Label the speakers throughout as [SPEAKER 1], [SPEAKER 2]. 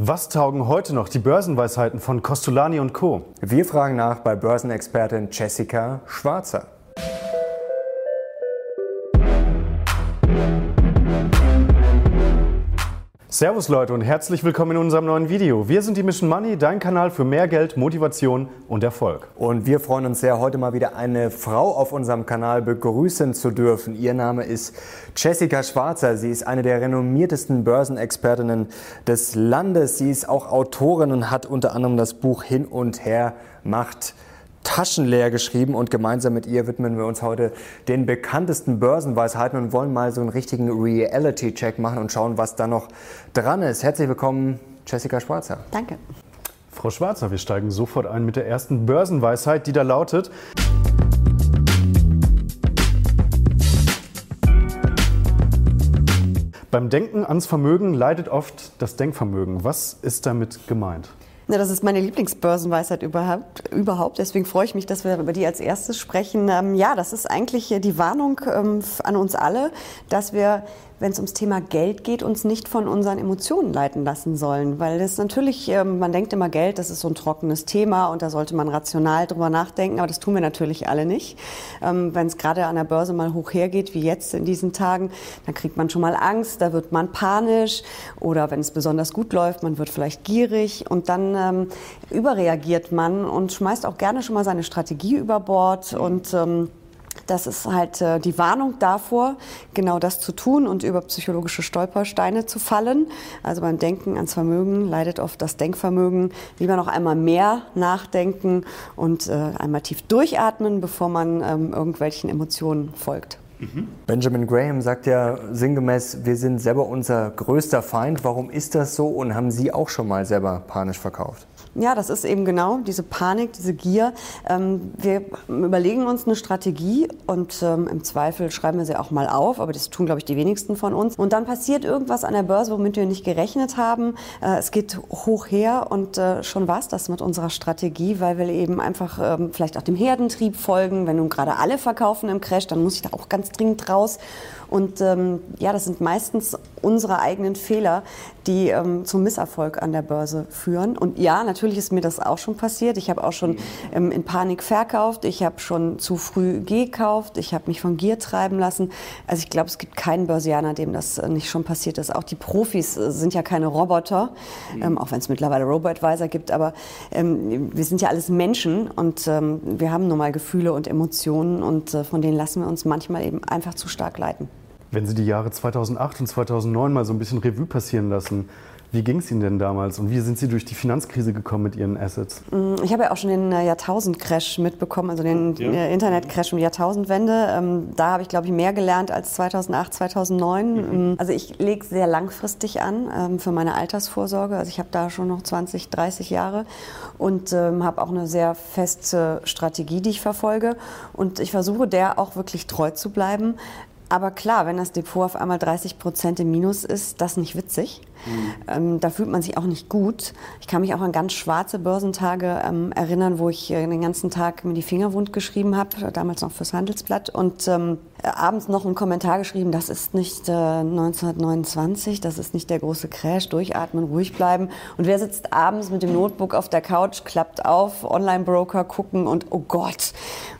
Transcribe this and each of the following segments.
[SPEAKER 1] Was taugen heute noch die Börsenweisheiten von Costolani und Co.?
[SPEAKER 2] Wir fragen nach bei Börsenexpertin Jessica Schwarzer.
[SPEAKER 1] Servus Leute und herzlich willkommen in unserem neuen Video. Wir sind die Mission Money, dein Kanal für mehr Geld, Motivation und Erfolg.
[SPEAKER 2] Und wir freuen uns sehr, heute mal wieder eine Frau auf unserem Kanal begrüßen zu dürfen. Ihr Name ist Jessica Schwarzer. Sie ist eine der renommiertesten Börsenexpertinnen des Landes. Sie ist auch Autorin und hat unter anderem das Buch Hin und Her macht taschenleer geschrieben und gemeinsam mit ihr widmen wir uns heute den bekanntesten Börsenweisheiten und wollen mal so einen richtigen Reality-Check machen und schauen, was da noch dran ist. Herzlich willkommen, Jessica Schwarzer.
[SPEAKER 3] Danke.
[SPEAKER 1] Frau Schwarzer, wir steigen sofort ein mit der ersten Börsenweisheit, die da lautet. Beim Denken ans Vermögen leidet oft das Denkvermögen. Was ist damit gemeint?
[SPEAKER 3] Ja, das ist meine Lieblingsbörsenweisheit überhaupt, überhaupt. Deswegen freue ich mich, dass wir über die als erstes sprechen. Ähm, ja, das ist eigentlich die Warnung ähm, an uns alle, dass wir wenn es ums Thema Geld geht, uns nicht von unseren Emotionen leiten lassen sollen. Weil das natürlich, ähm, man denkt immer, Geld, das ist so ein trockenes Thema und da sollte man rational drüber nachdenken, aber das tun wir natürlich alle nicht. Ähm, wenn es gerade an der Börse mal hoch hergeht, wie jetzt in diesen Tagen, dann kriegt man schon mal Angst, da wird man panisch oder wenn es besonders gut läuft, man wird vielleicht gierig und dann ähm, überreagiert man und schmeißt auch gerne schon mal seine Strategie über Bord und das ist halt äh, die Warnung davor, genau das zu tun und über psychologische Stolpersteine zu fallen. Also beim Denken ans Vermögen leidet oft das Denkvermögen. Lieber noch einmal mehr nachdenken und äh, einmal tief durchatmen, bevor man ähm, irgendwelchen Emotionen folgt.
[SPEAKER 2] Mhm. Benjamin Graham sagt ja sinngemäß, wir sind selber unser größter Feind. Warum ist das so und haben Sie auch schon mal selber panisch verkauft?
[SPEAKER 3] Ja, das ist eben genau diese Panik, diese Gier. Ähm, wir überlegen uns eine Strategie und ähm, im Zweifel schreiben wir sie auch mal auf, aber das tun, glaube ich, die wenigsten von uns. Und dann passiert irgendwas an der Börse, womit wir nicht gerechnet haben. Äh, es geht hoch her und äh, schon war es das mit unserer Strategie, weil wir eben einfach ähm, vielleicht auch dem Herdentrieb folgen. Wenn nun gerade alle verkaufen im Crash, dann muss ich da auch ganz dringend raus. Und ähm, ja, das sind meistens unsere eigenen Fehler, die ähm, zum Misserfolg an der Börse führen. Und ja, natürlich ist mir das auch schon passiert. Ich habe auch schon ähm, in Panik verkauft. Ich habe schon zu früh gekauft. Ich habe mich von Gier treiben lassen. Also ich glaube, es gibt keinen Börsianer, dem das äh, nicht schon passiert ist. Auch die Profis äh, sind ja keine Roboter, mhm. ähm, auch wenn es mittlerweile Robo-Advisor gibt. Aber ähm, wir sind ja alles Menschen und ähm, wir haben nun mal Gefühle und Emotionen und äh, von denen lassen wir uns manchmal eben einfach zu stark leiten.
[SPEAKER 1] Wenn Sie die Jahre 2008 und 2009 mal so ein bisschen Revue passieren lassen, wie ging es Ihnen denn damals und wie sind Sie durch die Finanzkrise gekommen mit Ihren Assets?
[SPEAKER 3] Mm, ich habe ja auch schon den äh, Jahrtausend-Crash mitbekommen, also den ja. Äh, Internet-Crash um die Jahrtausendwende. Ähm, da habe ich, glaube ich, mehr gelernt als 2008, 2009. Mhm. Ähm, also ich lege sehr langfristig an ähm, für meine Altersvorsorge. Also ich habe da schon noch 20, 30 Jahre und habe auch eine sehr feste Strategie, die ich verfolge. Und ich versuche der auch wirklich treu zu bleiben. Aber klar, wenn das Depot auf einmal 30 Prozent im Minus ist, das nicht witzig. Mhm. Ähm, da fühlt man sich auch nicht gut. Ich kann mich auch an ganz schwarze Börsentage ähm, erinnern, wo ich äh, den ganzen Tag mir die Finger wund geschrieben habe, damals noch fürs Handelsblatt. Und ähm, abends noch einen Kommentar geschrieben, das ist nicht äh, 1929, das ist nicht der große Crash, durchatmen, ruhig bleiben. Und wer sitzt abends mit dem Notebook auf der Couch, klappt auf, Online-Broker gucken und oh Gott.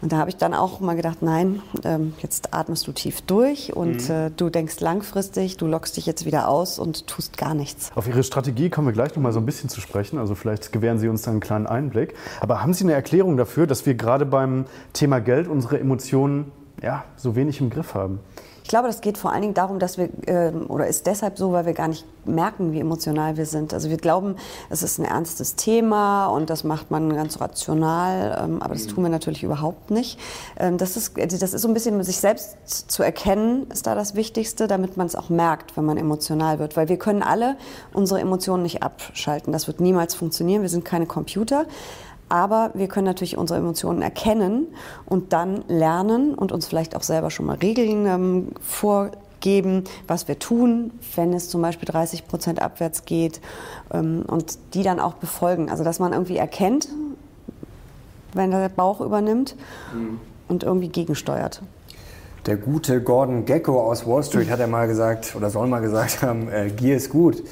[SPEAKER 3] Und da habe ich dann auch mal gedacht, nein, ähm, jetzt atmest du tief durch und mhm. äh, du denkst langfristig, du lockst dich jetzt wieder aus und tust gar nichts.
[SPEAKER 1] Auf Ihre Strategie kommen wir gleich noch mal so ein bisschen zu sprechen. Also vielleicht gewähren Sie uns dann einen kleinen Einblick. Aber haben Sie eine Erklärung dafür, dass wir gerade beim Thema Geld unsere Emotionen ja, so wenig im Griff haben?
[SPEAKER 3] Ich glaube, das geht vor allen Dingen darum, dass wir, äh, oder ist deshalb so, weil wir gar nicht merken, wie emotional wir sind. Also wir glauben, es ist ein ernstes Thema und das macht man ganz rational, ähm, aber das tun wir natürlich überhaupt nicht. Ähm, das, ist, das ist so ein bisschen, sich selbst zu erkennen, ist da das Wichtigste, damit man es auch merkt, wenn man emotional wird. Weil wir können alle unsere Emotionen nicht abschalten. Das wird niemals funktionieren. Wir sind keine Computer. Aber wir können natürlich unsere Emotionen erkennen und dann lernen und uns vielleicht auch selber schon mal Regeln ähm, vorgeben, was wir tun, wenn es zum Beispiel 30 Prozent abwärts geht ähm, und die dann auch befolgen. Also dass man irgendwie erkennt, wenn der Bauch übernimmt mhm. und irgendwie gegensteuert.
[SPEAKER 2] Der gute Gordon Gecko aus Wall Street hat er mal gesagt oder soll mal gesagt haben, äh, Gier ist gut.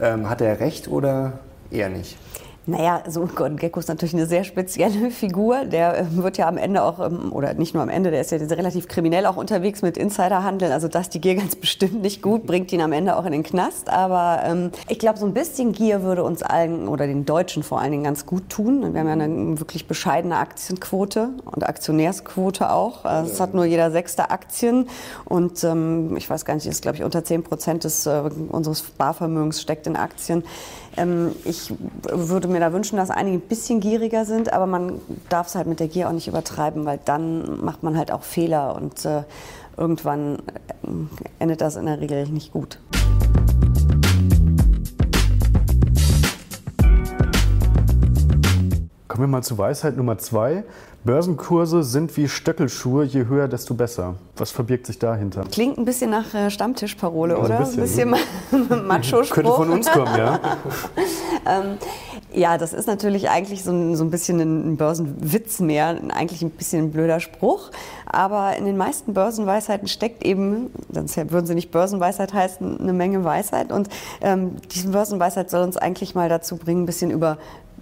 [SPEAKER 2] Ähm, hat er recht oder eher nicht?
[SPEAKER 3] Naja, so Gordon Gecko ist natürlich eine sehr spezielle Figur. Der äh, wird ja am Ende auch, ähm, oder nicht nur am Ende, der ist ja relativ kriminell auch unterwegs mit Insiderhandeln. Also das die Gier ganz bestimmt nicht gut, bringt ihn am Ende auch in den Knast. Aber ähm, ich glaube, so ein bisschen Gier würde uns allen oder den Deutschen vor allen Dingen ganz gut tun. Wir haben ja eine wirklich bescheidene Aktienquote und Aktionärsquote auch. Also es hat nur jeder sechste Aktien. Und ähm, ich weiß gar nicht, ist glaube ich unter 10 Prozent des, äh, unseres Barvermögens steckt in Aktien. Ähm, ich würde mir da wünschen, dass einige ein bisschen gieriger sind, aber man darf es halt mit der Gier auch nicht übertreiben, weil dann macht man halt auch Fehler und äh, irgendwann äh, endet das in der Regel nicht gut.
[SPEAKER 1] Kommen wir mal zu Weisheit Nummer zwei. Börsenkurse sind wie Stöckelschuhe, je höher, desto besser. Was verbirgt sich dahinter?
[SPEAKER 3] Klingt ein bisschen nach äh, Stammtischparole, also oder? Ein bisschen,
[SPEAKER 1] ein bisschen Macho-Spruch. Könnte von uns kommen, ja.
[SPEAKER 3] ähm, ja, das ist natürlich eigentlich so ein, so ein bisschen ein Börsenwitz mehr, eigentlich ein bisschen ein blöder Spruch. Aber in den meisten Börsenweisheiten steckt eben, sonst würden sie nicht Börsenweisheit heißen, eine Menge Weisheit. Und ähm, diese Börsenweisheit soll uns eigentlich mal dazu bringen, ein bisschen über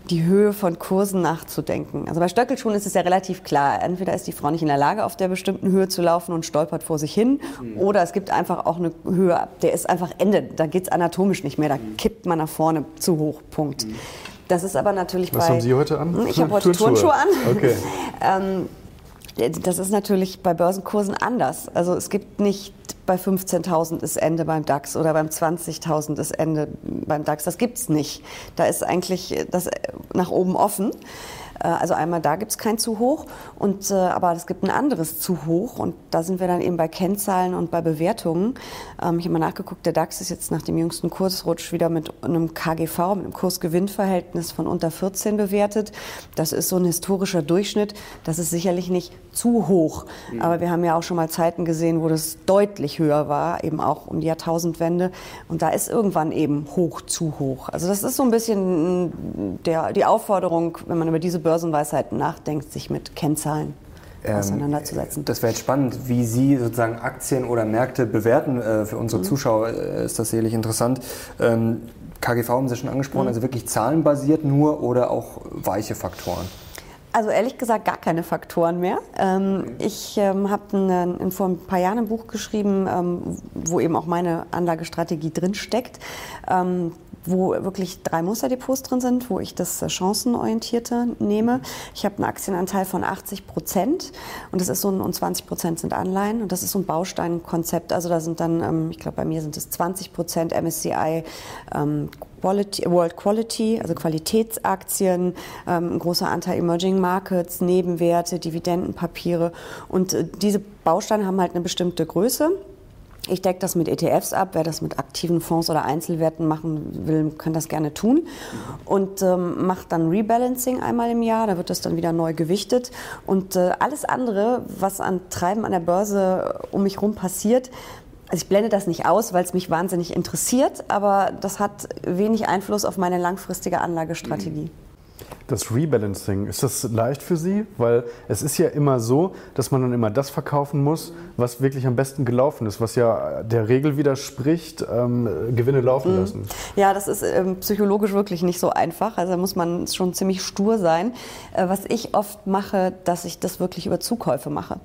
[SPEAKER 3] die Höhe von Kursen nachzudenken. Also bei Stöckelschuhen ist es ja relativ klar. Entweder ist die Frau nicht in der Lage, auf der bestimmten Höhe zu laufen und stolpert vor sich hin, mhm. oder es gibt einfach auch eine Höhe, der ist einfach Ende. Da geht es anatomisch nicht mehr. Da mhm. kippt man nach vorne zu hoch. Punkt. Mhm. Das ist aber natürlich
[SPEAKER 1] Was
[SPEAKER 3] bei.
[SPEAKER 1] Was haben Sie heute an?
[SPEAKER 3] Ich habe heute Turnschuhe, Turnschuhe an. Okay. ähm, das ist natürlich bei Börsenkursen anders. Also es gibt nicht bei 15.000 ist Ende beim DAX oder beim 20.000 ist Ende beim DAX. Das gibt es nicht. Da ist eigentlich das nach oben offen. Äh, also einmal da gibt es kein zu hoch, und, äh, aber es gibt ein anderes zu hoch und da sind wir dann eben bei Kennzahlen und bei Bewertungen. Ähm, ich habe mal nachgeguckt, der DAX ist jetzt nach dem jüngsten Kursrutsch wieder mit einem KGV, mit einem Kurs-Gewinn-Verhältnis von unter 14 bewertet. Das ist so ein historischer Durchschnitt. Das ist sicherlich nicht zu hoch, mhm. aber wir haben ja auch schon mal Zeiten gesehen, wo das deutlich höher war, eben auch um die Jahrtausendwende. Und da ist irgendwann eben hoch zu hoch. Also das ist so ein bisschen der, die Aufforderung, wenn man über diese Börsenweisheiten nachdenkt, sich mit Kennzahlen ähm, auseinanderzusetzen.
[SPEAKER 2] Das wäre jetzt spannend, wie Sie sozusagen Aktien oder Märkte bewerten. Äh, für unsere mhm. Zuschauer äh, ist das sicherlich interessant. Ähm, KGV haben Sie schon angesprochen, mhm. also wirklich zahlenbasiert nur oder auch weiche Faktoren?
[SPEAKER 3] Also ehrlich gesagt gar keine Faktoren mehr. Ähm, ich habe vor ein paar Jahren ein Buch geschrieben, wo eben auch meine Anlagestrategie drinsteckt. Wo wirklich drei Musterdepots drin sind, wo ich das Chancenorientierte nehme. Ich habe einen Aktienanteil von 80 Prozent und das ist so ein, und 20 Prozent sind Anleihen und das ist so ein Bausteinkonzept. Also da sind dann, ähm, ich glaube bei mir sind es 20 Prozent MSCI ähm, Quality, World Quality, also Qualitätsaktien, ähm, ein großer Anteil Emerging Markets, Nebenwerte, Dividendenpapiere und äh, diese Bausteine haben halt eine bestimmte Größe. Ich decke das mit ETFs ab. Wer das mit aktiven Fonds oder Einzelwerten machen will, kann das gerne tun. Und ähm, macht dann Rebalancing einmal im Jahr. Da wird das dann wieder neu gewichtet. Und äh, alles andere, was an Treiben an der Börse um mich herum passiert, also ich blende das nicht aus, weil es mich wahnsinnig interessiert, aber das hat wenig Einfluss auf meine langfristige Anlagestrategie. Mhm.
[SPEAKER 1] Das Rebalancing, ist das leicht für Sie? Weil es ist ja immer so, dass man dann immer das verkaufen muss, was wirklich am besten gelaufen ist, was ja der Regel widerspricht, ähm, Gewinne laufen mhm. lassen.
[SPEAKER 3] Ja, das ist ähm, psychologisch wirklich nicht so einfach. Also da muss man schon ziemlich stur sein. Äh, was ich oft mache, dass ich das wirklich über Zukäufe mache.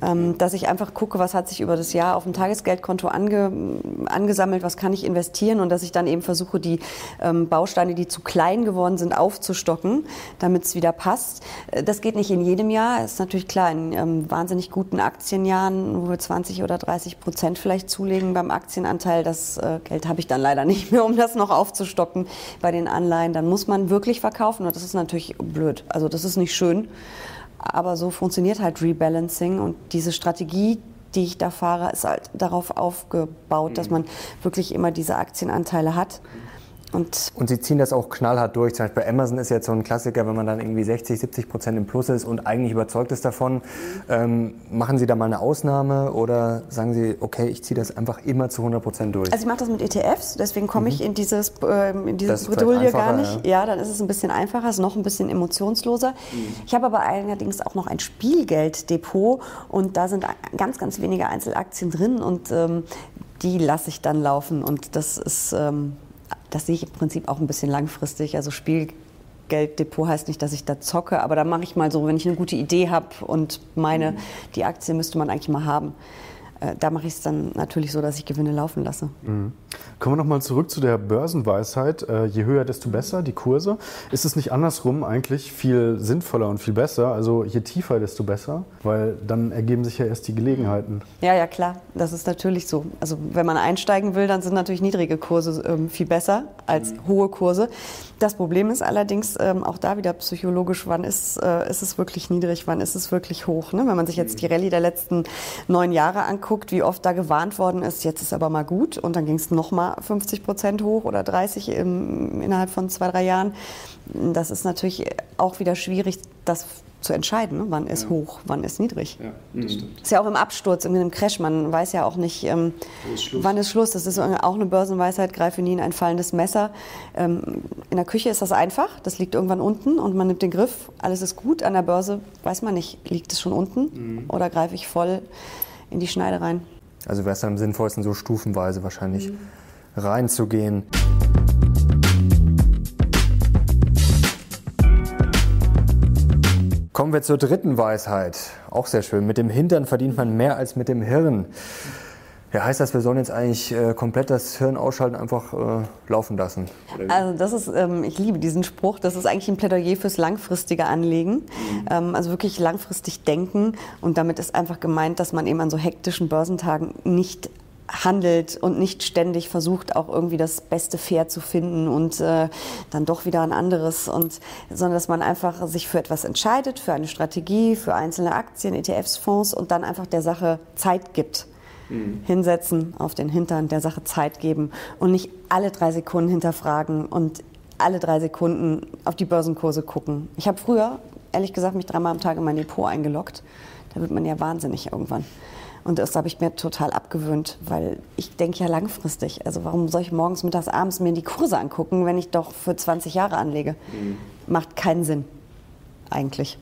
[SPEAKER 3] Ähm, dass ich einfach gucke, was hat sich über das Jahr auf dem Tagesgeldkonto ange, angesammelt, was kann ich investieren und dass ich dann eben versuche, die ähm, Bausteine, die zu klein geworden sind, aufzustocken, damit es wieder passt. Äh, das geht nicht in jedem Jahr. Ist natürlich klar, in ähm, wahnsinnig guten Aktienjahren, wo wir 20 oder 30 Prozent vielleicht zulegen beim Aktienanteil, das äh, Geld habe ich dann leider nicht mehr, um das noch aufzustocken bei den Anleihen. Dann muss man wirklich verkaufen und das ist natürlich blöd. Also das ist nicht schön. Aber so funktioniert halt Rebalancing und diese Strategie, die ich da fahre, ist halt darauf aufgebaut, dass mhm. man wirklich immer diese Aktienanteile hat.
[SPEAKER 2] Und, und Sie ziehen das auch knallhart durch. Zum Beispiel bei Amazon ist jetzt so ein Klassiker, wenn man dann irgendwie 60, 70 Prozent im Plus ist und eigentlich überzeugt ist davon. Ähm, machen Sie da mal eine Ausnahme oder sagen Sie, okay, ich ziehe das einfach immer zu 100 Prozent durch?
[SPEAKER 3] Also ich mache das mit ETFs, deswegen komme mhm. ich in dieses, äh, in dieses Bredouille gar nicht. Ja. ja. dann ist es ein bisschen einfacher, ist noch ein bisschen emotionsloser. Mhm. Ich habe aber allerdings auch noch ein Spielgelddepot und da sind ganz, ganz wenige Einzelaktien drin und ähm, die lasse ich dann laufen und das ist... Ähm, das sehe ich im Prinzip auch ein bisschen langfristig. Also Spielgelddepot heißt nicht, dass ich da zocke, aber da mache ich mal so, wenn ich eine gute Idee habe und meine, die Aktie müsste man eigentlich mal haben. Äh, da mache ich es dann natürlich so, dass ich Gewinne laufen lasse.
[SPEAKER 1] Mhm. Kommen wir nochmal zurück zu der Börsenweisheit. Äh, je höher, desto besser, die Kurse. Ist es nicht andersrum eigentlich viel sinnvoller und viel besser? Also je tiefer, desto besser, weil dann ergeben sich ja erst die Gelegenheiten.
[SPEAKER 3] Ja, ja, klar. Das ist natürlich so. Also wenn man einsteigen will, dann sind natürlich niedrige Kurse ähm, viel besser als mhm. hohe Kurse. Das Problem ist allerdings ähm, auch da wieder psychologisch, wann ist, äh, ist es wirklich niedrig, wann ist es wirklich hoch. Ne? Wenn man sich jetzt die Rallye der letzten neun Jahre anguckt, wie oft da gewarnt worden ist, jetzt ist aber mal gut und dann ging es nochmal 50 Prozent hoch oder 30 im, innerhalb von zwei, drei Jahren. Das ist natürlich auch wieder schwierig, das zu entscheiden, ne? wann ist ja. hoch, wann ist niedrig. Ja, das stimmt. Ist ja auch im Absturz, in einem Crash, man weiß ja auch nicht, ähm, ist wann ist Schluss. Das ist auch eine Börsenweisheit, greife nie in ein fallendes Messer. Ähm, in der Küche ist das einfach, das liegt irgendwann unten und man nimmt den Griff, alles ist gut. An der Börse weiß man nicht, liegt es schon unten mhm. oder greife ich voll in die Schneide rein.
[SPEAKER 2] Also wäre es dann am sinnvollsten, so stufenweise wahrscheinlich mhm. reinzugehen. Kommen wir zur dritten Weisheit. Auch sehr schön. Mit dem Hintern verdient man mehr als mit dem Hirn. Ja, heißt das, wir sollen jetzt eigentlich äh, komplett das Hirn ausschalten, einfach äh, laufen lassen?
[SPEAKER 3] Also das ist, ähm, ich liebe diesen Spruch, das ist eigentlich ein Plädoyer fürs langfristige Anlegen. Mhm. Ähm, also wirklich langfristig denken und damit ist einfach gemeint, dass man eben an so hektischen Börsentagen nicht handelt und nicht ständig versucht, auch irgendwie das beste Pferd zu finden und äh, dann doch wieder ein anderes und sondern dass man einfach sich für etwas entscheidet, für eine Strategie, für einzelne Aktien, ETFs, Fonds und dann einfach der Sache Zeit gibt. Mhm. Hinsetzen, auf den Hintern, der Sache Zeit geben und nicht alle drei Sekunden hinterfragen und alle drei Sekunden auf die Börsenkurse gucken. Ich habe früher, ehrlich gesagt, mich dreimal am Tag in mein Depot eingeloggt. Da wird man ja wahnsinnig irgendwann. Und das habe ich mir total abgewöhnt, weil ich denke ja langfristig. Also warum soll ich morgens, mittags, abends mir die Kurse angucken, wenn ich doch für 20 Jahre anlege? Mhm. Macht keinen Sinn, eigentlich.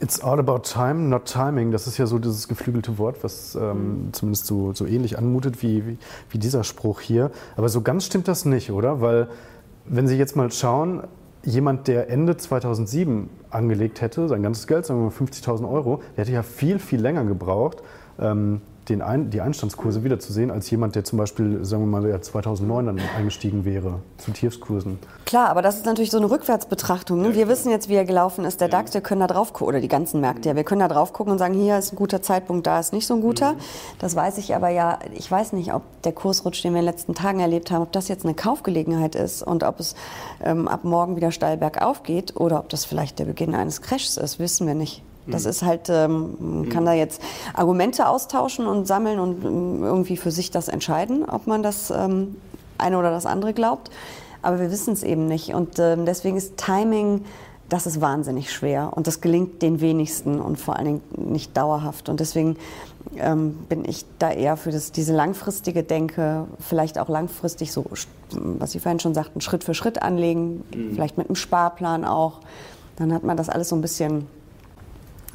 [SPEAKER 1] It's all about time, not timing. Das ist ja so dieses geflügelte Wort, was ähm, mhm. zumindest so, so ähnlich anmutet wie, wie, wie dieser Spruch hier. Aber so ganz stimmt das nicht, oder? Weil, wenn Sie jetzt mal schauen, jemand, der Ende 2007 angelegt hätte, sein ganzes Geld, sagen wir mal 50.000 Euro, der hätte ja viel, viel länger gebraucht, ähm, den Ein die Einstandskurse wiederzusehen, als jemand, der zum Beispiel, sagen wir mal, 2009 dann eingestiegen wäre zu Tiefskursen.
[SPEAKER 3] Klar, aber das ist natürlich so eine Rückwärtsbetrachtung. Ne? Wir wissen jetzt, wie er gelaufen ist. Der DAX, wir können da drauf gucken, oder die ganzen Märkte, ja. Wir können da drauf gucken und sagen, hier ist ein guter Zeitpunkt, da ist nicht so ein guter. Mhm. Das weiß ich aber ja, ich weiß nicht, ob der Kursrutsch, den wir in den letzten Tagen erlebt haben, ob das jetzt eine Kaufgelegenheit ist und ob es ähm, ab morgen wieder steil bergauf geht oder ob das vielleicht der Beginn eines Crashs ist, wissen wir nicht. Das mhm. ist halt, ähm, man kann da jetzt Argumente austauschen und sammeln und ähm, irgendwie für sich das entscheiden, ob man das ähm, eine oder das andere glaubt. Aber wir wissen es eben nicht. Und ähm, deswegen ist Timing, das ist wahnsinnig schwer. Und das gelingt den wenigsten und vor allen Dingen nicht dauerhaft. Und deswegen ähm, bin ich da eher für das, diese langfristige Denke, vielleicht auch langfristig so, was Sie vorhin schon sagten, Schritt für Schritt anlegen, mhm. vielleicht mit einem Sparplan auch. Dann hat man das alles so ein bisschen.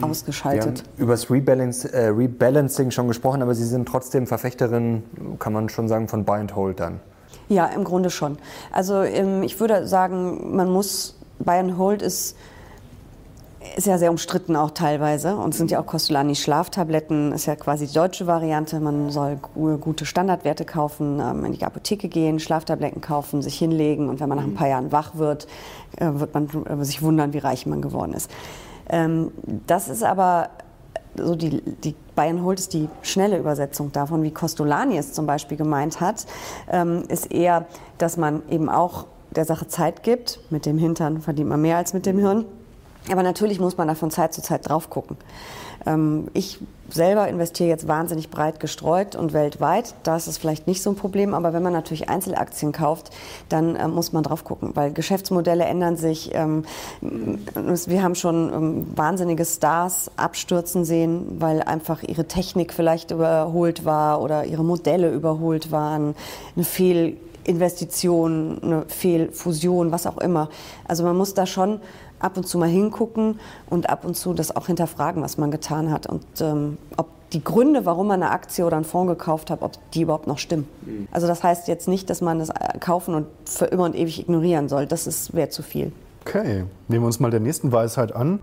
[SPEAKER 3] Ausgeschaltet.
[SPEAKER 2] Wir über das Rebalance, äh, Rebalancing schon gesprochen, aber Sie sind trotzdem Verfechterin, kann man schon sagen, von Buy and Hold dann.
[SPEAKER 3] Ja, im Grunde schon. Also ähm, ich würde sagen, man muss, Buy and Hold ist, ist ja sehr umstritten auch teilweise und es sind ja auch Costolani Schlaftabletten, ist ja quasi die deutsche Variante. Man soll gute Standardwerte kaufen, ähm, in die Apotheke gehen, Schlaftabletten kaufen, sich hinlegen und wenn man nach ein paar Jahren wach wird, äh, wird man äh, sich wundern, wie reich man geworden ist. Ähm, das ist aber so die, die Bayern holt ist die schnelle Übersetzung davon, wie Costolani es zum Beispiel gemeint hat, ähm, ist eher, dass man eben auch der Sache Zeit gibt. Mit dem Hintern verdient man mehr als mit dem Hirn. Aber natürlich muss man da von Zeit zu Zeit drauf gucken. Ähm, ich selber investiere jetzt wahnsinnig breit gestreut und weltweit. Da ist vielleicht nicht so ein Problem. Aber wenn man natürlich Einzelaktien kauft, dann äh, muss man drauf gucken, weil Geschäftsmodelle ändern sich. Ähm, wir haben schon ähm, wahnsinnige Stars abstürzen sehen, weil einfach ihre Technik vielleicht überholt war oder ihre Modelle überholt waren. Eine Fehlinvestition, eine Fehlfusion, was auch immer. Also man muss da schon ab und zu mal hingucken und ab und zu das auch hinterfragen, was man getan hat und ähm, ob die Gründe, warum man eine Aktie oder einen Fonds gekauft hat, ob die überhaupt noch stimmen. Mhm. Also das heißt jetzt nicht, dass man das äh, kaufen und für immer und ewig ignorieren soll. Das wäre zu viel.
[SPEAKER 1] Okay, nehmen wir uns mal der nächsten Weisheit an.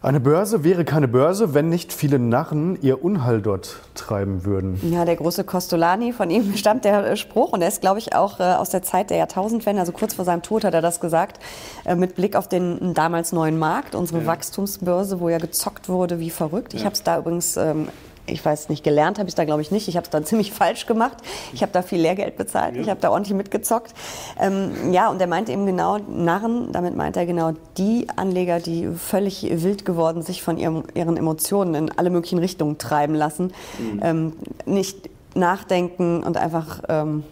[SPEAKER 1] Eine Börse wäre keine Börse, wenn nicht viele Narren ihr Unheil dort treiben würden.
[SPEAKER 3] Ja, der große Costolani, von ihm stammt der äh, Spruch und er ist, glaube ich, auch äh, aus der Zeit der Jahrtausendwende, also kurz vor seinem Tod hat er das gesagt, äh, mit Blick auf den damals neuen Markt, unsere ja. Wachstumsbörse, wo ja gezockt wurde wie verrückt. Ja. Ich habe es da übrigens ähm, ich weiß nicht, gelernt habe ich da glaube ich nicht. Ich habe es dann ziemlich falsch gemacht. Ich habe da viel Lehrgeld bezahlt. Ja. Ich habe da ordentlich mitgezockt. Ähm, ja, und er meint eben genau Narren. Damit meint er genau die Anleger, die völlig wild geworden sich von ihrem, ihren Emotionen in alle möglichen Richtungen treiben lassen, mhm. ähm, nicht nachdenken und einfach ähm,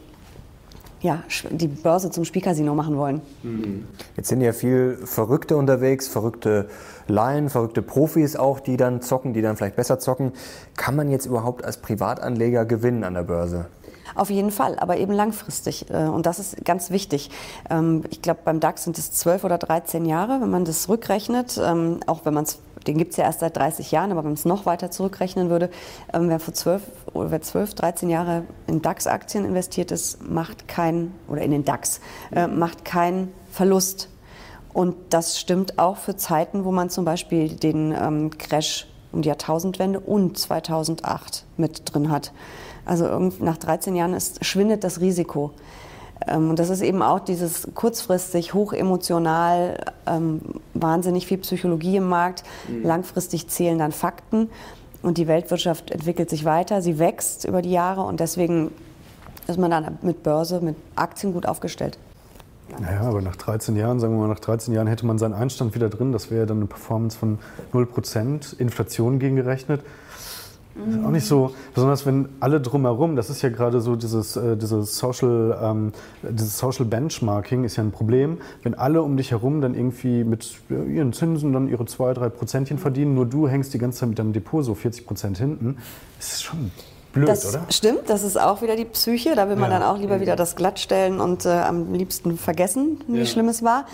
[SPEAKER 3] ja, die Börse zum Spielcasino machen wollen.
[SPEAKER 2] Mhm. Jetzt sind ja viel Verrückte unterwegs, verrückte Laien, verrückte Profis auch, die dann zocken, die dann vielleicht besser zocken. Kann man jetzt überhaupt als Privatanleger gewinnen an der Börse?
[SPEAKER 3] Auf jeden Fall, aber eben langfristig. Äh, und das ist ganz wichtig. Ähm, ich glaube, beim DAX sind es 12 oder 13 Jahre, wenn man das rückrechnet. Ähm, auch wenn man es den gibt es ja erst seit 30 Jahren, aber wenn man es noch weiter zurückrechnen würde, ähm, wer vor 12 oder wer 12, 13 Jahre in DAX-Aktien investiert ist, macht keinen, oder in den DAX, äh, macht keinen Verlust. Und das stimmt auch für Zeiten, wo man zum Beispiel den ähm, Crash um die Jahrtausendwende und 2008 mit drin hat. Also nach 13 Jahren ist, schwindet das Risiko. Ähm, und das ist eben auch dieses kurzfristig, hochemotional, ähm, wahnsinnig viel Psychologie im Markt. Mhm. Langfristig zählen dann Fakten. Und die Weltwirtschaft entwickelt sich weiter, sie wächst über die Jahre und deswegen ist man dann mit Börse, mit Aktien gut aufgestellt.
[SPEAKER 1] Naja, aber nach 13 Jahren, sagen wir mal, nach 13 Jahren hätte man seinen Einstand wieder drin. Das wäre dann eine Performance von 0%, Inflation gegengerechnet. Ist auch nicht so, besonders wenn alle drumherum, das ist ja gerade so dieses, äh, dieses, Social, ähm, dieses Social Benchmarking ist ja ein Problem, wenn alle um dich herum dann irgendwie mit ihren Zinsen dann ihre 2, 3 Prozentchen verdienen, nur du hängst die ganze Zeit mit deinem Depot so 40 Prozent hinten, das ist schon blöd,
[SPEAKER 3] das
[SPEAKER 1] oder?
[SPEAKER 3] Stimmt, das ist auch wieder die Psyche, da will man ja. dann auch lieber wieder das glattstellen und äh, am liebsten vergessen, wie ja. schlimm es war.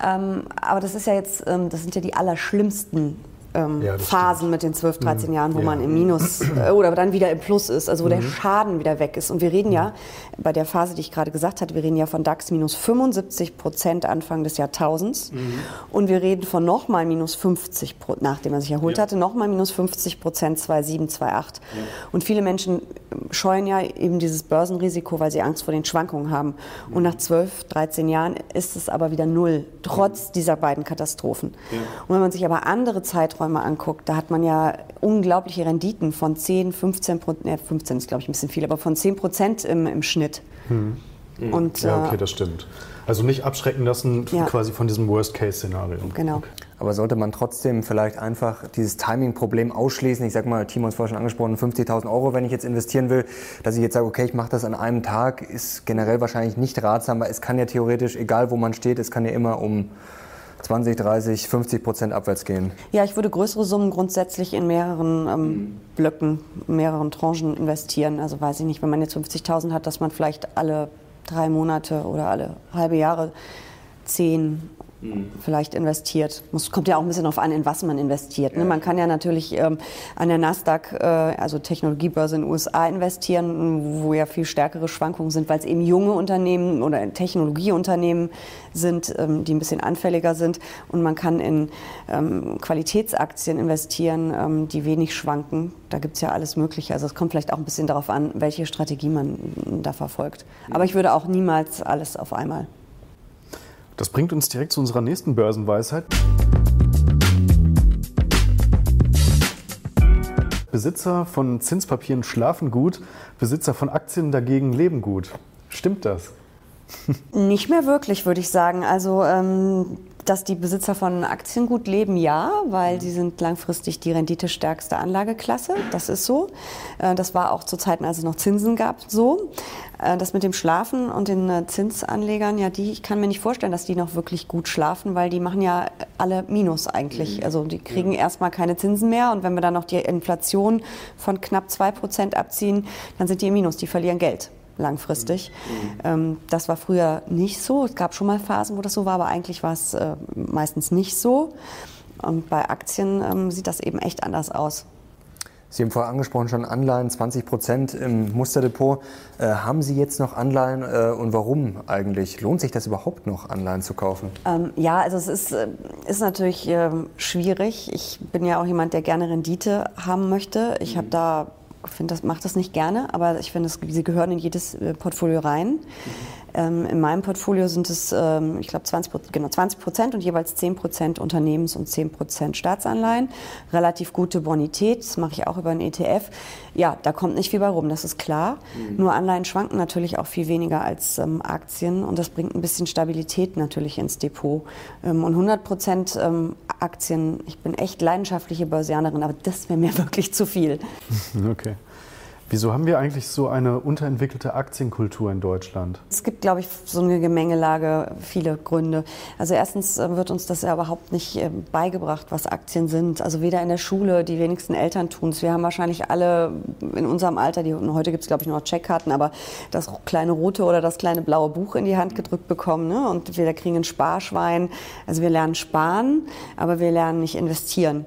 [SPEAKER 3] Ja. Ähm, aber das ist ja jetzt, ähm, das sind ja die allerschlimmsten ähm, ja, Phasen stimmt. mit den 12, 13 mhm. Jahren, wo ja. man im Minus äh, oder dann wieder im Plus ist, also wo mhm. der Schaden wieder weg ist. Und wir reden ja bei der Phase, die ich gerade gesagt hatte, wir reden ja von DAX minus 75 Prozent Anfang des Jahrtausends mhm. und wir reden von nochmal minus 50, nachdem er sich erholt ja. hatte, nochmal minus 50 Prozent 2007, 2008. Ja. Und viele Menschen scheuen ja eben dieses Börsenrisiko, weil sie Angst vor den Schwankungen haben. Und nach 12, 13 Jahren ist es aber wieder null, trotz dieser beiden Katastrophen. Und wenn man sich aber andere Zeiträume Zeiträume anguckt, da hat man ja unglaubliche Renditen von 10, 15 Prozent, ne, 15 ist glaube ich ein bisschen viel, aber von 10 Prozent im, im Schnitt. Hm.
[SPEAKER 1] Und, ja, okay, äh, das stimmt. Also nicht abschrecken lassen ja. quasi von diesem Worst-Case-Szenario.
[SPEAKER 3] Genau.
[SPEAKER 2] Okay. Aber sollte man trotzdem vielleicht einfach dieses Timing-Problem ausschließen? Ich sage mal, Timo hat es vorhin schon angesprochen, 50.000 Euro, wenn ich jetzt investieren will, dass ich jetzt sage, okay, ich mache das an einem Tag, ist generell wahrscheinlich nicht ratsam, weil es kann ja theoretisch, egal wo man steht, es kann ja immer um 20, 30, 50 Prozent abwärts gehen?
[SPEAKER 3] Ja, ich würde größere Summen grundsätzlich in mehreren ähm, Blöcken, mehreren Tranchen investieren. Also weiß ich nicht, wenn man jetzt 50.000 hat, dass man vielleicht alle drei Monate oder alle halbe Jahre 10 vielleicht investiert. Es kommt ja auch ein bisschen darauf an, in was man investiert. Ne? Man kann ja natürlich ähm, an der Nasdaq, äh, also Technologiebörse in den USA investieren, wo ja viel stärkere Schwankungen sind, weil es eben junge Unternehmen oder Technologieunternehmen sind, ähm, die ein bisschen anfälliger sind. Und man kann in ähm, Qualitätsaktien investieren, ähm, die wenig schwanken. Da gibt es ja alles Mögliche. Also es kommt vielleicht auch ein bisschen darauf an, welche Strategie man da verfolgt. Aber ich würde auch niemals alles auf einmal.
[SPEAKER 1] Das bringt uns direkt zu unserer nächsten Börsenweisheit. Besitzer von Zinspapieren schlafen gut, Besitzer von Aktien dagegen leben gut. Stimmt das?
[SPEAKER 3] Nicht mehr wirklich, würde ich sagen. Also ähm, dass die Besitzer von Aktien gut leben, ja, weil sie sind langfristig die renditestärkste Anlageklasse. Das ist so. Äh, das war auch zu Zeiten, als es noch Zinsen gab, so. Äh, das mit dem Schlafen und den äh, Zinsanlegern, ja, die, ich kann mir nicht vorstellen, dass die noch wirklich gut schlafen, weil die machen ja alle Minus eigentlich. Mhm. Also die kriegen ja. erstmal keine Zinsen mehr und wenn wir dann noch die Inflation von knapp 2% abziehen, dann sind die im Minus, die verlieren Geld langfristig. Mhm. Ähm, das war früher nicht so. Es gab schon mal Phasen, wo das so war, aber eigentlich war es äh, meistens nicht so. Und bei Aktien ähm, sieht das eben echt anders aus.
[SPEAKER 2] Sie haben vorher angesprochen schon Anleihen, 20 Prozent im Musterdepot. Äh, haben Sie jetzt noch Anleihen äh, und warum eigentlich? Lohnt sich das überhaupt noch, Anleihen zu kaufen?
[SPEAKER 3] Ähm, ja, also es ist, äh, ist natürlich äh, schwierig. Ich bin ja auch jemand, der gerne Rendite haben möchte. Ich mhm. habe da finde das, mache das nicht gerne, aber ich finde, sie gehören in jedes äh, Portfolio rein. Mhm. Ähm, in meinem Portfolio sind es, ähm, ich glaube, 20, genau, 20 Prozent und jeweils 10 Prozent Unternehmens- und 10 Prozent Staatsanleihen. Relativ gute Bonität, das mache ich auch über einen ETF. Ja, da kommt nicht viel bei rum, das ist klar. Mhm. Nur Anleihen schwanken natürlich auch viel weniger als ähm, Aktien und das bringt ein bisschen Stabilität natürlich ins Depot. Ähm, und 100 Prozent ähm, Aktien, ich bin echt leidenschaftliche Börsianerin, aber das wäre mir wirklich zu viel.
[SPEAKER 1] Okay. Wieso haben wir eigentlich so eine unterentwickelte Aktienkultur in Deutschland?
[SPEAKER 3] Es gibt, glaube ich, so eine Gemengelage, viele Gründe. Also erstens äh, wird uns das ja überhaupt nicht äh, beigebracht, was Aktien sind. Also weder in der Schule, die wenigsten Eltern tun es. Wir haben wahrscheinlich alle in unserem Alter, die, heute gibt es, glaube ich, nur noch Checkkarten, aber das kleine rote oder das kleine blaue Buch in die Hand gedrückt bekommen. Ne? Und wir kriegen ein Sparschwein. Also wir lernen sparen, aber wir lernen nicht investieren.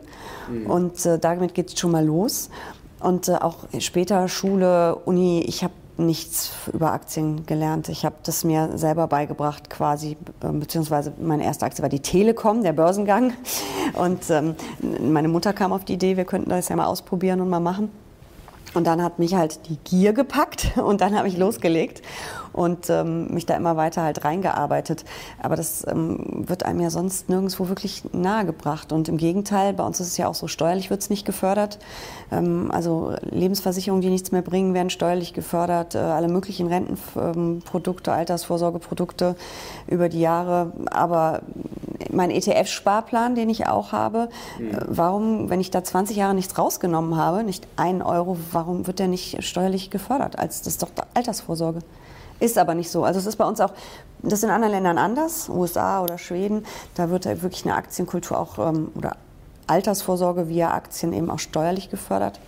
[SPEAKER 3] Mhm. Und äh, damit geht es schon mal los. Und äh, auch später Schule, Uni, ich habe nichts über Aktien gelernt. Ich habe das mir selber beigebracht quasi, äh, beziehungsweise meine erste Aktie war die Telekom, der Börsengang. Und ähm, meine Mutter kam auf die Idee, wir könnten das ja mal ausprobieren und mal machen. Und dann hat mich halt die Gier gepackt und dann habe ich losgelegt und ähm, mich da immer weiter halt reingearbeitet. Aber das ähm, wird einem ja sonst nirgendwo wirklich nahegebracht. Und im Gegenteil, bei uns ist es ja auch so, steuerlich wird es nicht gefördert. Ähm, also Lebensversicherungen, die nichts mehr bringen, werden steuerlich gefördert. Äh, alle möglichen Rentenprodukte, Altersvorsorgeprodukte über die Jahre. Aber mein ETF-Sparplan, den ich auch habe, mhm. Äh, warum, wenn ich da 20 Jahre nichts rausgenommen habe, nicht einen Euro, warum wird der nicht steuerlich gefördert? Als das ist doch Altersvorsorge. Ist aber nicht so. Also es ist bei uns auch, das ist in anderen Ländern anders, USA oder Schweden, da wird ja wirklich eine Aktienkultur auch ähm, oder Altersvorsorge via Aktien eben auch steuerlich gefördert.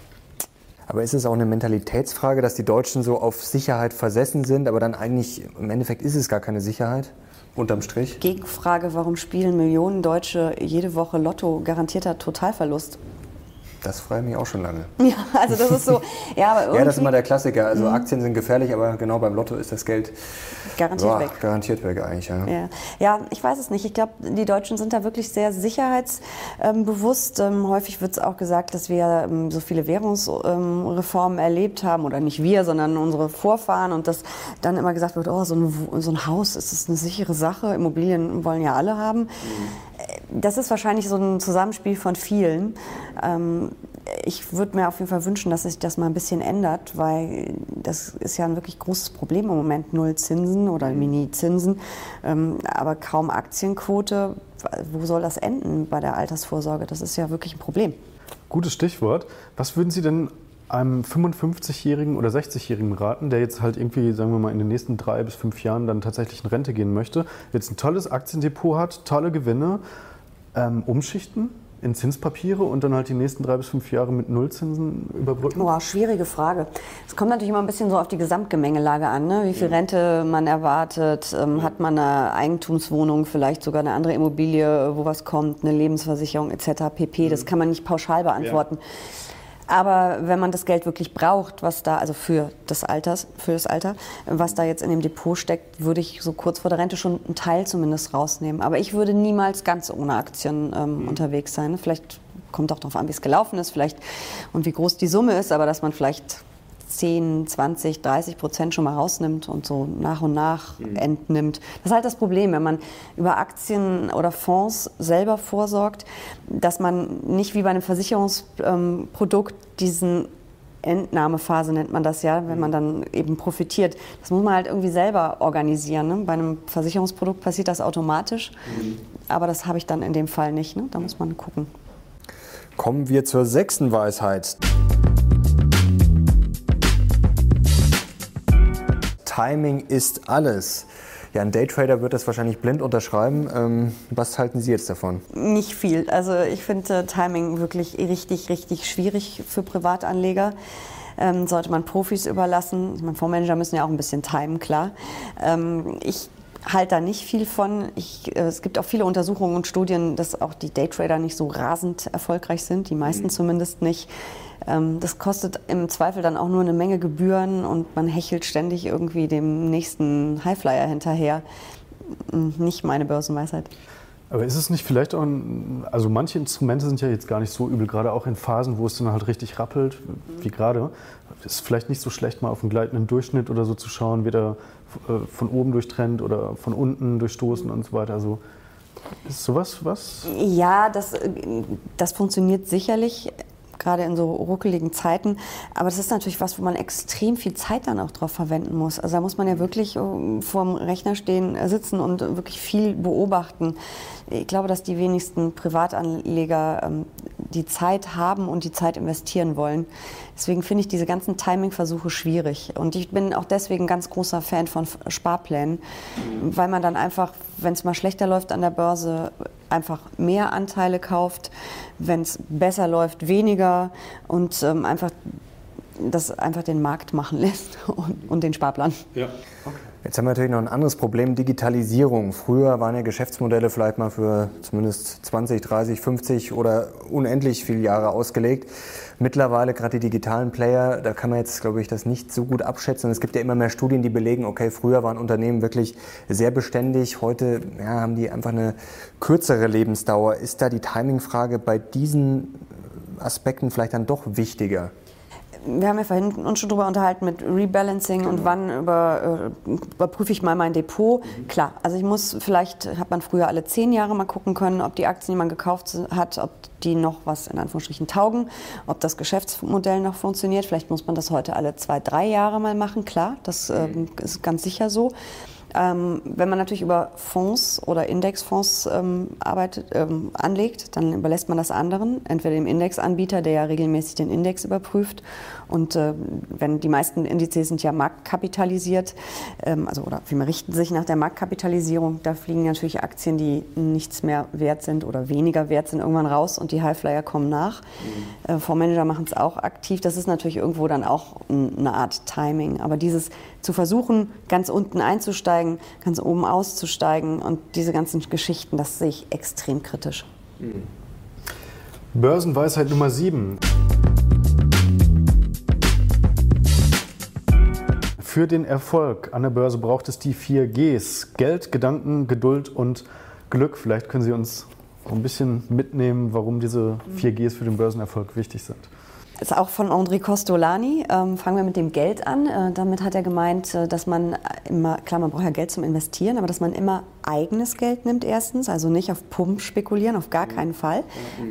[SPEAKER 2] Aber ist es auch eine Mentalitätsfrage, dass die Deutschen so auf Sicherheit versessen sind, aber dann eigentlich im Endeffekt ist es gar keine Sicherheit? Unterm Strich?
[SPEAKER 3] Gegenfrage, warum spielen Millionen Deutsche jede Woche Lotto garantierter Totalverlust?
[SPEAKER 2] Das freue ich mich auch schon lange.
[SPEAKER 3] Ja, also das ist so.
[SPEAKER 2] Ja, aber ja das ist immer der Klassiker. Also mhm. Aktien sind gefährlich, aber genau beim Lotto ist das Geld
[SPEAKER 3] garantiert boah, weg.
[SPEAKER 2] Garantiert weg eigentlich, ja.
[SPEAKER 3] Ja, ja ich weiß es nicht. Ich glaube, die Deutschen sind da wirklich sehr sicherheitsbewusst. Ähm, häufig wird es auch gesagt, dass wir ähm, so viele Währungsreformen erlebt haben. Oder nicht wir, sondern unsere Vorfahren. Und dass dann immer gesagt wird, oh, so ein, so ein Haus ist das eine sichere Sache. Immobilien wollen ja alle haben. Mhm das ist wahrscheinlich so ein Zusammenspiel von vielen. Ähm, ich würde mir auf jeden Fall wünschen, dass sich das mal ein bisschen ändert, weil das ist ja ein wirklich großes Problem im Moment. Null Zinsen oder mhm. Mini-Zinsen, ähm, aber kaum Aktienquote. Wo soll das enden bei der Altersvorsorge? Das ist ja wirklich ein Problem.
[SPEAKER 1] Gutes Stichwort. Was würden Sie denn einem 55-Jährigen oder 60-Jährigen raten, der jetzt halt irgendwie, sagen wir mal, in den nächsten drei bis fünf Jahren dann tatsächlich in Rente gehen möchte, jetzt ein tolles Aktiendepot hat, tolle Gewinne, ähm, umschichten in Zinspapiere und dann halt die nächsten drei bis fünf Jahre mit Nullzinsen überbrücken?
[SPEAKER 3] Boah, schwierige Frage. Es kommt natürlich immer ein bisschen so auf die Gesamtgemengelage an, ne? wie viel Rente man erwartet. Ähm, hat man eine Eigentumswohnung, vielleicht sogar eine andere Immobilie, wo was kommt, eine Lebensversicherung etc. pp. Das mhm. kann man nicht pauschal beantworten. Ja. Aber wenn man das Geld wirklich braucht, was da, also für das, Alters, für das Alter, was da jetzt in dem Depot steckt, würde ich so kurz vor der Rente schon einen Teil zumindest rausnehmen. Aber ich würde niemals ganz ohne Aktien ähm, mhm. unterwegs sein. Vielleicht kommt auch darauf an, wie es gelaufen ist, vielleicht und wie groß die Summe ist, aber dass man vielleicht 10, 20, 30 Prozent schon mal rausnimmt und so nach und nach mhm. entnimmt. Das ist halt das Problem, wenn man über Aktien oder selber vorsorgt, dass man nicht wie bei einem Versicherungsprodukt diesen Entnahmephase nennt man das ja, wenn man dann eben profitiert. Das muss man halt irgendwie selber organisieren. Ne? Bei einem Versicherungsprodukt passiert das automatisch. Mhm. aber das habe ich dann in dem Fall nicht. Ne? Da muss man gucken.
[SPEAKER 2] Kommen wir zur sechsten Weisheit. Timing ist alles. Ja, ein Daytrader wird das wahrscheinlich blind unterschreiben. Ähm, was halten Sie jetzt davon?
[SPEAKER 3] Nicht viel. Also ich finde Timing wirklich richtig, richtig schwierig für Privatanleger. Ähm, sollte man Profis überlassen. Ich meine, Fondsmanager müssen ja auch ein bisschen timen, klar. Ähm, ich halte da nicht viel von. Ich, äh, es gibt auch viele Untersuchungen und Studien, dass auch die Daytrader nicht so rasend erfolgreich sind, die meisten mhm. zumindest nicht. Ähm, das kostet im Zweifel dann auch nur eine Menge Gebühren und man hechelt ständig irgendwie dem nächsten Highflyer hinterher. Hm, nicht meine Börsenweisheit.
[SPEAKER 1] Aber ist es nicht vielleicht auch ein, also manche Instrumente sind ja jetzt gar nicht so übel, gerade auch in Phasen, wo es dann halt richtig rappelt, wie gerade. Ist vielleicht nicht so schlecht, mal auf einen gleitenden Durchschnitt oder so zu schauen, weder äh, von oben durchtrennt oder von unten durchstoßen und so weiter. Also ist sowas was?
[SPEAKER 3] Ja, das, äh, das funktioniert sicherlich gerade in so ruckeligen Zeiten. Aber das ist natürlich was, wo man extrem viel Zeit dann auch drauf verwenden muss. Also da muss man ja wirklich äh, vor dem Rechner stehen, äh, sitzen und wirklich viel beobachten. Ich glaube, dass die wenigsten Privatanleger ähm, die Zeit haben und die Zeit investieren wollen. Deswegen finde ich diese ganzen Timing-Versuche schwierig. Und ich bin auch deswegen ganz großer Fan von Sparplänen, weil man dann einfach, wenn es mal schlechter läuft an der Börse, einfach mehr Anteile kauft, wenn es besser läuft, weniger und ähm, einfach das einfach den Markt machen lässt und, und den Sparplan. Ja.
[SPEAKER 2] Okay. Jetzt haben wir natürlich noch ein anderes Problem, Digitalisierung. Früher waren ja Geschäftsmodelle vielleicht mal für zumindest 20, 30, 50 oder unendlich viele Jahre ausgelegt. Mittlerweile gerade die digitalen Player, da kann man jetzt, glaube ich, das nicht so gut abschätzen. Es gibt ja immer mehr Studien, die belegen, okay, früher waren Unternehmen wirklich sehr beständig, heute ja, haben die einfach eine kürzere Lebensdauer. Ist da die Timingfrage bei diesen Aspekten vielleicht dann doch wichtiger?
[SPEAKER 3] Wir haben ja vorhin uns schon darüber unterhalten mit Rebalancing genau. und wann über, äh, überprüfe ich mal mein Depot. Mhm. Klar, also ich muss vielleicht, hat man früher alle zehn Jahre mal gucken können, ob die Aktien, die man gekauft hat, ob die noch was in Anführungsstrichen taugen, ob das Geschäftsmodell noch funktioniert. Vielleicht muss man das heute alle zwei, drei Jahre mal machen. Klar, das äh, ist ganz sicher so. Ähm, wenn man natürlich über Fonds oder Indexfonds ähm, arbeitet, ähm, anlegt, dann überlässt man das anderen, entweder dem Indexanbieter, der ja regelmäßig den Index überprüft. Und äh, wenn die meisten Indizes sind ja marktkapitalisiert, ähm, also oder vielmehr richten sich nach der Marktkapitalisierung, da fliegen natürlich Aktien, die nichts mehr wert sind oder weniger wert sind, irgendwann raus und die Highflyer kommen nach. Mhm. Äh, Fondsmanager machen es auch aktiv. Das ist natürlich irgendwo dann auch eine Art Timing. Aber dieses zu versuchen, ganz unten einzusteigen, ganz oben auszusteigen und diese ganzen Geschichten, das sehe ich extrem kritisch. Mhm.
[SPEAKER 1] Börsenweisheit Nummer 7. Für den Erfolg an der Börse braucht es die vier Gs. Geld, Gedanken, Geduld und Glück. Vielleicht können Sie uns ein bisschen mitnehmen, warum diese vier Gs für den Börsenerfolg wichtig sind
[SPEAKER 3] ist auch von André Costolani. Ähm, fangen wir mit dem Geld an. Äh, damit hat er gemeint, äh, dass man immer, klar, man braucht ja Geld zum Investieren, aber dass man immer eigenes Geld nimmt erstens, also nicht auf Pump spekulieren, auf gar keinen Fall.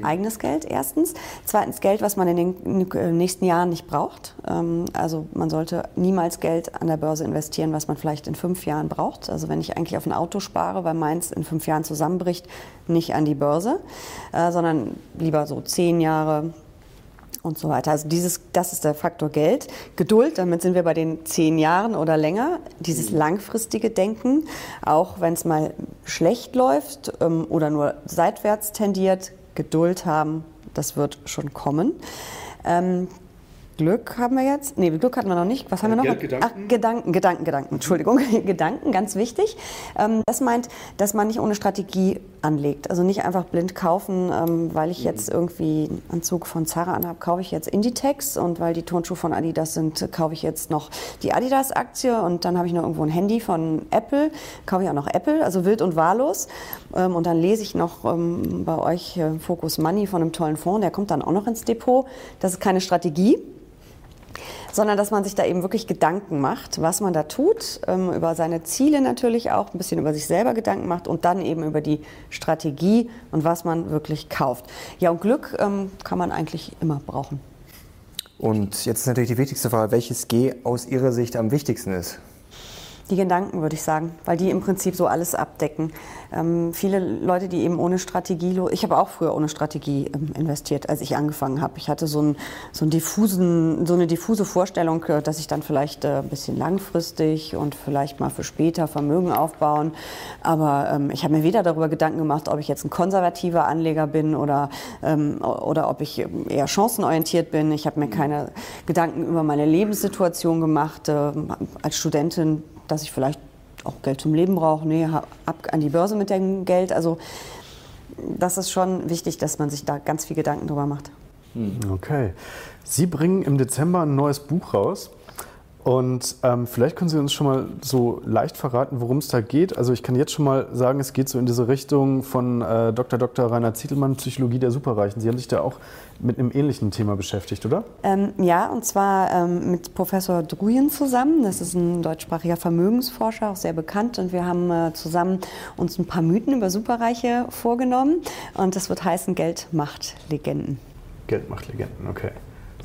[SPEAKER 3] Eigenes Geld erstens. Zweitens Geld, was man in den äh, nächsten Jahren nicht braucht. Ähm, also man sollte niemals Geld an der Börse investieren, was man vielleicht in fünf Jahren braucht. Also wenn ich eigentlich auf ein Auto spare, weil meins in fünf Jahren zusammenbricht, nicht an die Börse, äh, sondern lieber so zehn Jahre, und so weiter. Also dieses, das ist der Faktor Geld. Geduld, damit sind wir bei den zehn Jahren oder länger. Dieses mhm. langfristige Denken, auch wenn es mal schlecht läuft ähm, oder nur seitwärts tendiert, Geduld haben, das wird schon kommen. Ähm, Glück haben wir jetzt. Nee, Glück hatten wir noch nicht. Was haben wir noch? Gedanken. Ach, Gedanken, Gedanken, Gedanken. Entschuldigung, Gedanken, ganz wichtig. Ähm, das meint, dass man nicht ohne Strategie anlegt. Also nicht einfach blind kaufen, ähm, weil ich jetzt irgendwie einen Anzug von Zara anhabe, kaufe ich jetzt Inditex und weil die Turnschuhe von Adidas sind, kaufe ich jetzt noch die Adidas-Aktie und dann habe ich noch irgendwo ein Handy von Apple, kaufe ich auch noch Apple, also wild und wahllos. Ähm, und dann lese ich noch bei euch äh, Focus Money von einem tollen Fonds, der kommt dann auch noch ins Depot. Das ist keine Strategie sondern dass man sich da eben wirklich Gedanken macht, was man da tut, ähm, über seine Ziele natürlich auch, ein bisschen über sich selber Gedanken macht und dann eben über die Strategie und was man wirklich kauft. Ja, und Glück ähm, kann man eigentlich immer brauchen.
[SPEAKER 2] Und jetzt ist natürlich die wichtigste Frage, welches G aus Ihrer Sicht am wichtigsten ist.
[SPEAKER 3] Die Gedanken, würde ich sagen, weil die im Prinzip so alles abdecken. Ähm, viele Leute, die eben ohne Strategie, ich habe auch früher ohne Strategie ähm, investiert, als ich angefangen habe. Ich hatte so, ein, so, einen diffusen, so eine diffuse Vorstellung, äh, dass ich dann vielleicht äh, ein bisschen langfristig und vielleicht mal für später Vermögen aufbauen. Aber ähm, ich habe mir weder darüber Gedanken gemacht, ob ich jetzt ein konservativer Anleger bin oder, ähm, oder ob ich eher chancenorientiert bin. Ich habe mir keine Gedanken über meine Lebenssituation gemacht. Äh, als Studentin dass ich vielleicht auch Geld zum Leben brauche. Nee, ab an die Börse mit dem Geld. Also das ist schon wichtig, dass man sich da ganz viel Gedanken drüber macht.
[SPEAKER 1] Hm. Okay. Sie bringen im Dezember ein neues Buch raus. Und ähm, vielleicht können Sie uns schon mal so leicht verraten, worum es da geht. Also ich kann jetzt schon mal sagen, es geht so in diese Richtung von äh, Dr. Dr. Rainer Zietelmann, Psychologie der Superreichen. Sie haben sich da auch mit einem ähnlichen Thema beschäftigt, oder?
[SPEAKER 3] Ähm, ja, und zwar ähm, mit Professor Drujen zusammen. Das ist ein deutschsprachiger Vermögensforscher, auch sehr bekannt. Und wir haben äh, zusammen uns ein paar Mythen über Superreiche vorgenommen. Und das wird heißen Geld macht Legenden.
[SPEAKER 1] Geld macht Legenden, okay.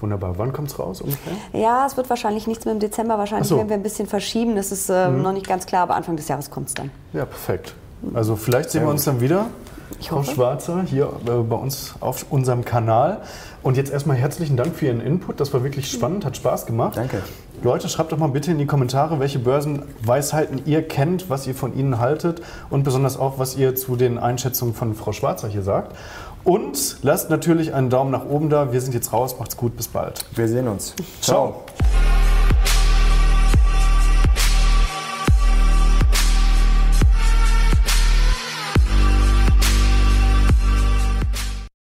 [SPEAKER 1] Wunderbar. Wann kommt es raus ungefähr?
[SPEAKER 3] Ja, es wird wahrscheinlich nichts mehr im Dezember. Wahrscheinlich so. werden wir ein bisschen verschieben. Das ist äh, mhm. noch nicht ganz klar, aber Anfang des Jahres kommt es dann.
[SPEAKER 1] Ja, perfekt. Also vielleicht sehen wir uns dann wieder. Ich Frau Schwarzer hier äh, bei uns auf unserem Kanal. Und jetzt erstmal herzlichen Dank für Ihren Input. Das war wirklich spannend, hat Spaß gemacht.
[SPEAKER 2] Danke.
[SPEAKER 1] Leute, schreibt doch mal bitte in die Kommentare, welche Börsenweisheiten ihr kennt, was ihr von ihnen haltet und besonders auch, was ihr zu den Einschätzungen von Frau Schwarzer hier sagt. Und lasst natürlich einen Daumen nach oben da. Wir sind jetzt raus. Macht's gut. Bis bald.
[SPEAKER 2] Wir sehen uns.
[SPEAKER 1] Ciao. Ciao.